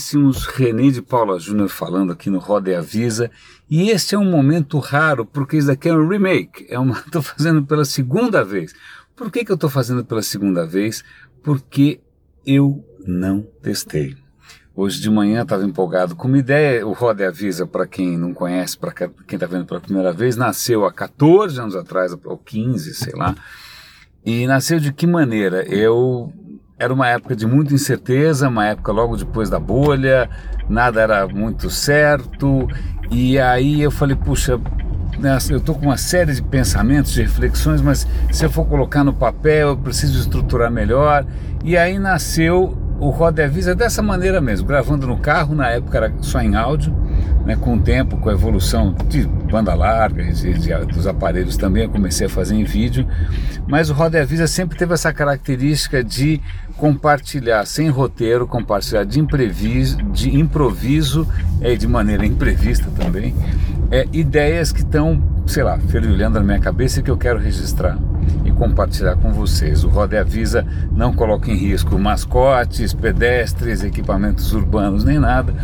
Caríssimos, René de Paula Júnior falando aqui no Roda e Avisa. E este é um momento raro, porque isso daqui é um remake. É uma, estou fazendo pela segunda vez. Por que, que eu estou fazendo pela segunda vez? Porque eu não testei. Hoje de manhã estava empolgado com uma ideia. O Roda e Avisa, para quem não conhece, para quem está vendo pela primeira vez, nasceu há 14 anos atrás, ou 15, sei lá. E nasceu de que maneira? Eu era uma época de muita incerteza, uma época logo depois da bolha, nada era muito certo, e aí eu falei, puxa, né, eu estou com uma série de pensamentos, de reflexões, mas se eu for colocar no papel, eu preciso estruturar melhor, e aí nasceu o Roda Avisa dessa maneira mesmo, gravando no carro, na época era só em áudio, né, com o tempo, com a evolução de banda larga, de, de, dos aparelhos também, eu comecei a fazer em vídeo, mas o Roda Avisa sempre teve essa característica de compartilhar sem roteiro, compartilhar de impreviso, de improviso e de maneira imprevista também, é, ideias que estão, sei lá, fervilhando na minha cabeça e que eu quero registrar e compartilhar com vocês. O Roda Avisa não coloca em risco mascotes, pedestres, equipamentos urbanos, nem nada,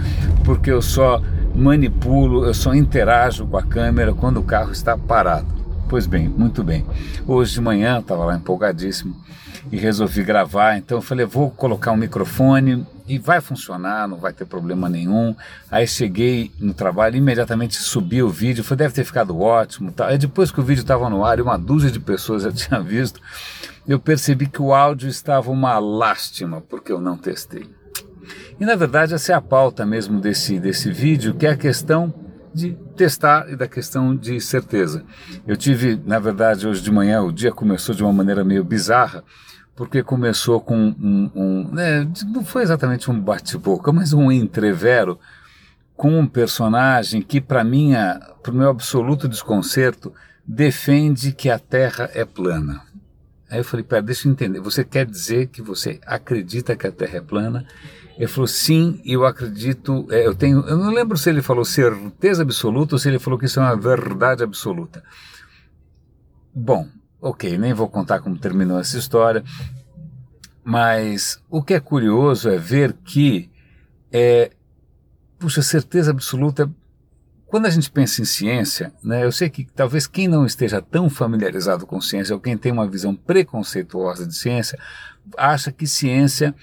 porque eu só manipulo, eu só interajo com a câmera quando o carro está parado. Pois bem, muito bem. Hoje de manhã estava lá empolgadíssimo e resolvi gravar, então eu falei, vou colocar um microfone e vai funcionar, não vai ter problema nenhum. Aí cheguei no trabalho, imediatamente subi o vídeo, foi deve ter ficado ótimo. Tá? Aí depois que o vídeo estava no ar e uma dúzia de pessoas já tinha visto, eu percebi que o áudio estava uma lástima, porque eu não testei. E na verdade essa é a pauta mesmo desse, desse vídeo, que é a questão de testar e da questão de certeza. Eu tive, na verdade, hoje de manhã, o dia começou de uma maneira meio bizarra, porque começou com um, um né, não foi exatamente um bate-boca, mas um entrevero com um personagem que, para minha, para o meu absoluto desconcerto, defende que a Terra é plana. Aí eu falei, pera, deixa eu entender. Você quer dizer que você acredita que a Terra é plana? Ele falou, sim, eu acredito, é, eu tenho, eu não lembro se ele falou certeza absoluta ou se ele falou que isso é uma verdade absoluta. Bom, ok, nem vou contar como terminou essa história, mas o que é curioso é ver que, é, puxa, certeza absoluta, quando a gente pensa em ciência, né, eu sei que talvez quem não esteja tão familiarizado com ciência ou quem tem uma visão preconceituosa de ciência acha que ciência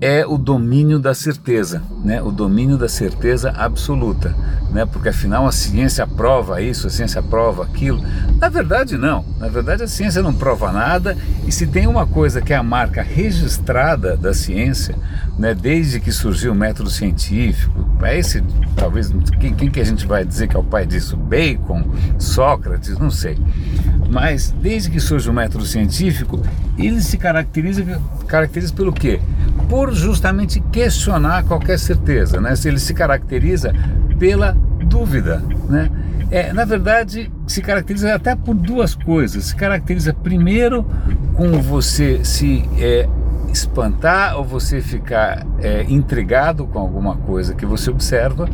é o domínio da certeza, né? o domínio da certeza absoluta, né? porque afinal a ciência prova isso, a ciência prova aquilo. Na verdade, não. Na verdade, a ciência não prova nada, e se tem uma coisa que é a marca registrada da ciência, né? desde que surgiu o método científico, é esse, talvez, quem, quem que a gente vai dizer que é o pai disso? Bacon, Sócrates, não sei. Mas desde que surge o método científico, ele se caracteriza, caracteriza pelo quê? Por justamente questionar qualquer certeza, né? Ele se caracteriza pela dúvida, né? É, na verdade, se caracteriza até por duas coisas. Se caracteriza primeiro com você se é, espantar ou você ficar é, intrigado com alguma coisa que você observa,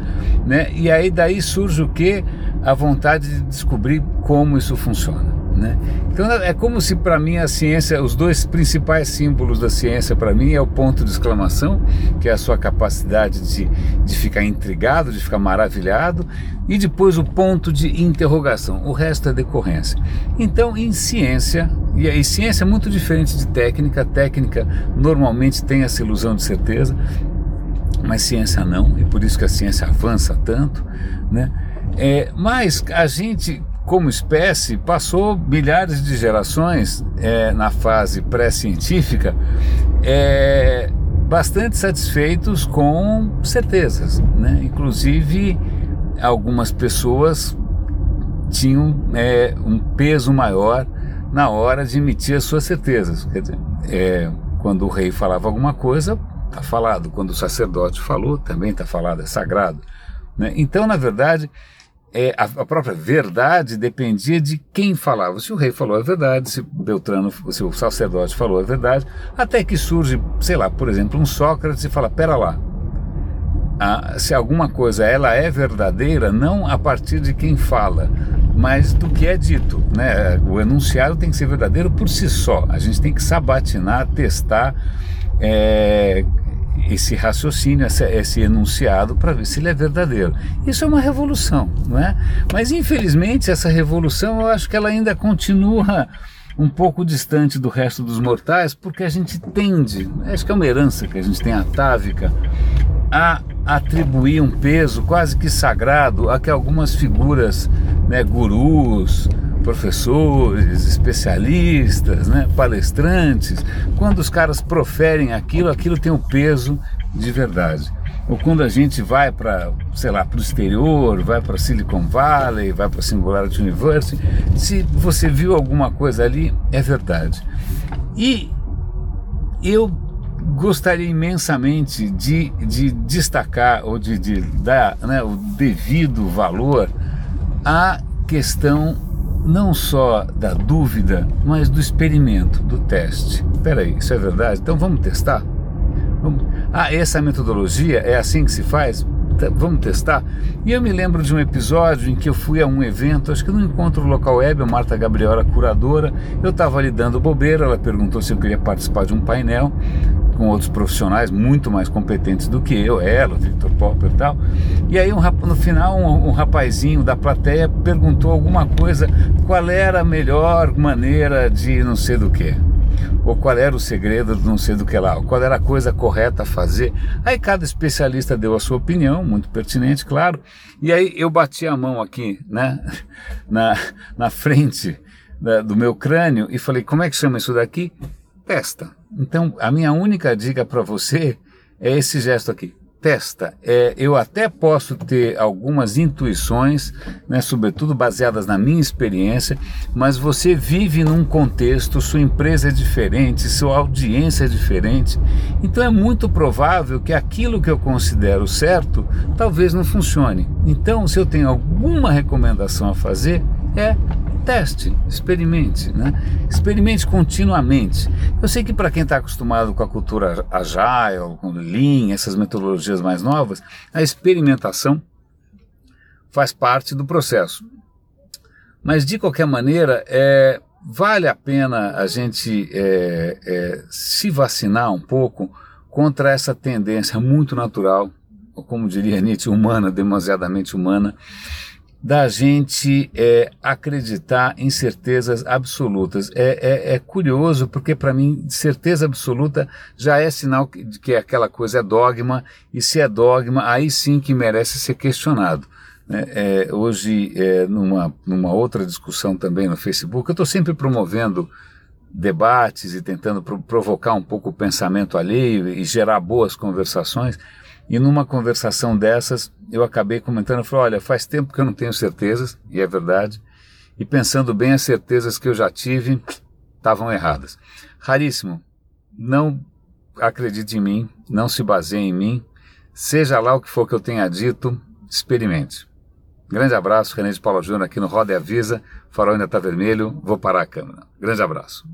né? E aí daí surge o que? A vontade de descobrir como isso funciona. Né? Então é como se para mim a ciência, os dois principais símbolos da ciência para mim é o ponto de exclamação, que é a sua capacidade de, de ficar intrigado, de ficar maravilhado, e depois o ponto de interrogação. O resto é decorrência. Então em ciência, e aí ciência é muito diferente de técnica, técnica normalmente tem essa ilusão de certeza, mas ciência não, e por isso que a ciência avança tanto, né? É, mas a gente como espécie, passou milhares de gerações é, na fase pré-científica é, bastante satisfeitos com certezas. Né? Inclusive, algumas pessoas tinham é, um peso maior na hora de emitir as suas certezas. Quer dizer, é, quando o rei falava alguma coisa, está falado. Quando o sacerdote falou, também está falado, é sagrado. Né? Então, na verdade, é, a, a, própria verdade dependia de quem falava. Se o rei falou a verdade, se Beltrano, se o sacerdote falou a verdade, até que surge, sei lá, por exemplo, um Sócrates e fala: pera lá, a, se alguma coisa ela é verdadeira, não a partir de quem fala, mas do que é dito. Né? O enunciado tem que ser verdadeiro por si só. A gente tem que sabatinar, testar. É, esse raciocínio, esse, esse enunciado, para ver se ele é verdadeiro. Isso é uma revolução, não é? Mas infelizmente essa revolução eu acho que ela ainda continua um pouco distante do resto dos mortais, porque a gente tende, acho que é uma herança que a gente tem atávica, a atribuir um peso quase que sagrado a que algumas figuras, né, gurus, professores, especialistas, né, palestrantes, quando os caras proferem aquilo, aquilo tem um peso de verdade. Ou quando a gente vai para, sei lá, para o exterior, vai para Silicon Valley, vai para Singularity University, se você viu alguma coisa ali, é verdade. E eu gostaria imensamente de, de destacar ou de, de dar né, o devido valor à questão não só da dúvida, mas do experimento, do teste. Espera aí, isso é verdade? Então vamos testar? Vamos... Ah, essa metodologia é assim que se faz? Tá, vamos testar? E eu me lembro de um episódio em que eu fui a um evento, acho que no Encontro Local Web, a Marta Gabriela, curadora, eu estava ali dando bobeira, ela perguntou se eu queria participar de um painel com outros profissionais muito mais competentes do que eu, ela, o Victor Popper e tal. E aí um, no final um, um rapazinho da plateia perguntou alguma coisa, qual era a melhor maneira de não sei do que ou qual era o segredo de não sei do que lá, ou qual era a coisa correta a fazer. Aí cada especialista deu a sua opinião, muito pertinente, claro, e aí eu bati a mão aqui, né, na, na frente da, do meu crânio e falei, como é que chama isso daqui? Testa. Então, a minha única dica para você é esse gesto aqui testa. É, eu até posso ter algumas intuições, né, sobretudo baseadas na minha experiência, mas você vive num contexto, sua empresa é diferente, sua audiência é diferente, então é muito provável que aquilo que eu considero certo talvez não funcione. Então, se eu tenho alguma recomendação a fazer, é teste, experimente, né? Experimente continuamente. Eu sei que para quem está acostumado com a cultura agile, com Lean, essas metodologias mais novas, a experimentação faz parte do processo. Mas de qualquer maneira, é, vale a pena a gente é, é, se vacinar um pouco contra essa tendência muito natural, ou como diria Nietzsche, humana, demasiadamente humana, da gente é, acreditar em certezas absolutas. É, é, é curioso porque, para mim, certeza absoluta já é sinal de que aquela coisa é dogma, e se é dogma, aí sim que merece ser questionado. Né? É, hoje, é, numa, numa outra discussão também no Facebook, eu estou sempre promovendo debates e tentando provocar um pouco o pensamento alheio e gerar boas conversações. E numa conversação dessas, eu acabei comentando, falei, olha, faz tempo que eu não tenho certezas, e é verdade, e pensando bem, as certezas que eu já tive estavam erradas. Raríssimo, não acredite em mim, não se baseie em mim, seja lá o que for que eu tenha dito, experimente. Grande abraço, René de Paula Júnior aqui no Roda e Avisa, o farol ainda está vermelho, vou parar a câmera. Grande abraço.